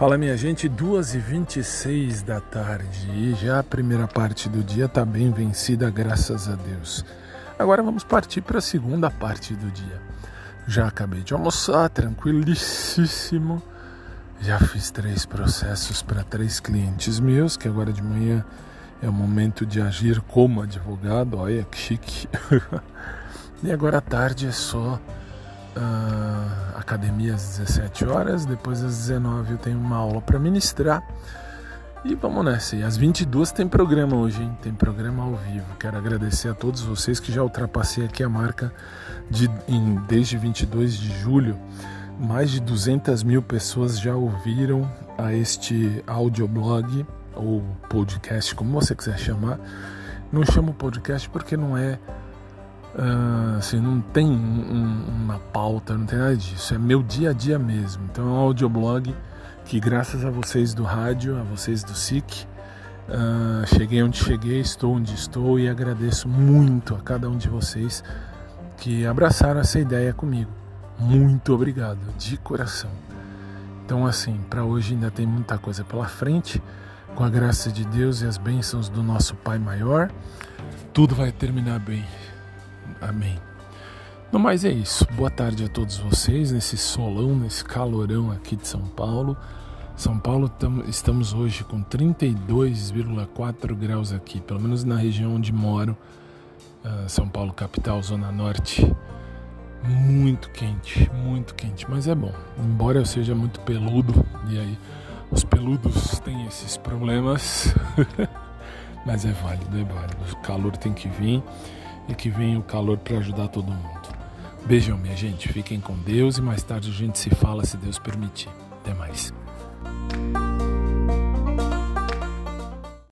Fala minha gente, 2h26 da tarde e já a primeira parte do dia está bem vencida, graças a Deus. Agora vamos partir para a segunda parte do dia. Já acabei de almoçar, tranquilíssimo. Já fiz três processos para três clientes meus, que agora de manhã é o momento de agir como advogado. Olha que chique. e agora à tarde é só uh, academia às 17 horas, depois às 19 eu tenho uma aula para ministrar. E vamos nessa. E às 22 tem programa hoje, hein? Tem programa ao vivo. Quero agradecer a todos vocês que já ultrapassei aqui a marca de em, desde 22 de julho. Mais de 200 mil pessoas já ouviram a este audioblog ou podcast, como você quiser chamar. Não chamo podcast porque não é Uh, assim, não tem um, uma pauta, não tem nada disso. É meu dia a dia mesmo. Então é um audioblog que, graças a vocês do rádio, a vocês do SIC, uh, cheguei onde cheguei, estou onde estou e agradeço muito a cada um de vocês que abraçaram essa ideia comigo. Muito obrigado, de coração. Então, assim, para hoje ainda tem muita coisa pela frente. Com a graça de Deus e as bênçãos do nosso Pai Maior, tudo vai terminar bem. Amém. No mais é isso. Boa tarde a todos vocês nesse solão, nesse calorão aqui de São Paulo. São Paulo tam, estamos hoje com 32,4 graus aqui, pelo menos na região onde moro, uh, São Paulo capital, zona norte. Muito quente, muito quente, mas é bom. Embora eu seja muito peludo e aí os peludos têm esses problemas, mas é válido, é válido. O calor tem que vir e que venha o calor para ajudar todo mundo. Beijão, minha gente. Fiquem com Deus e mais tarde a gente se fala se Deus permitir. Até mais.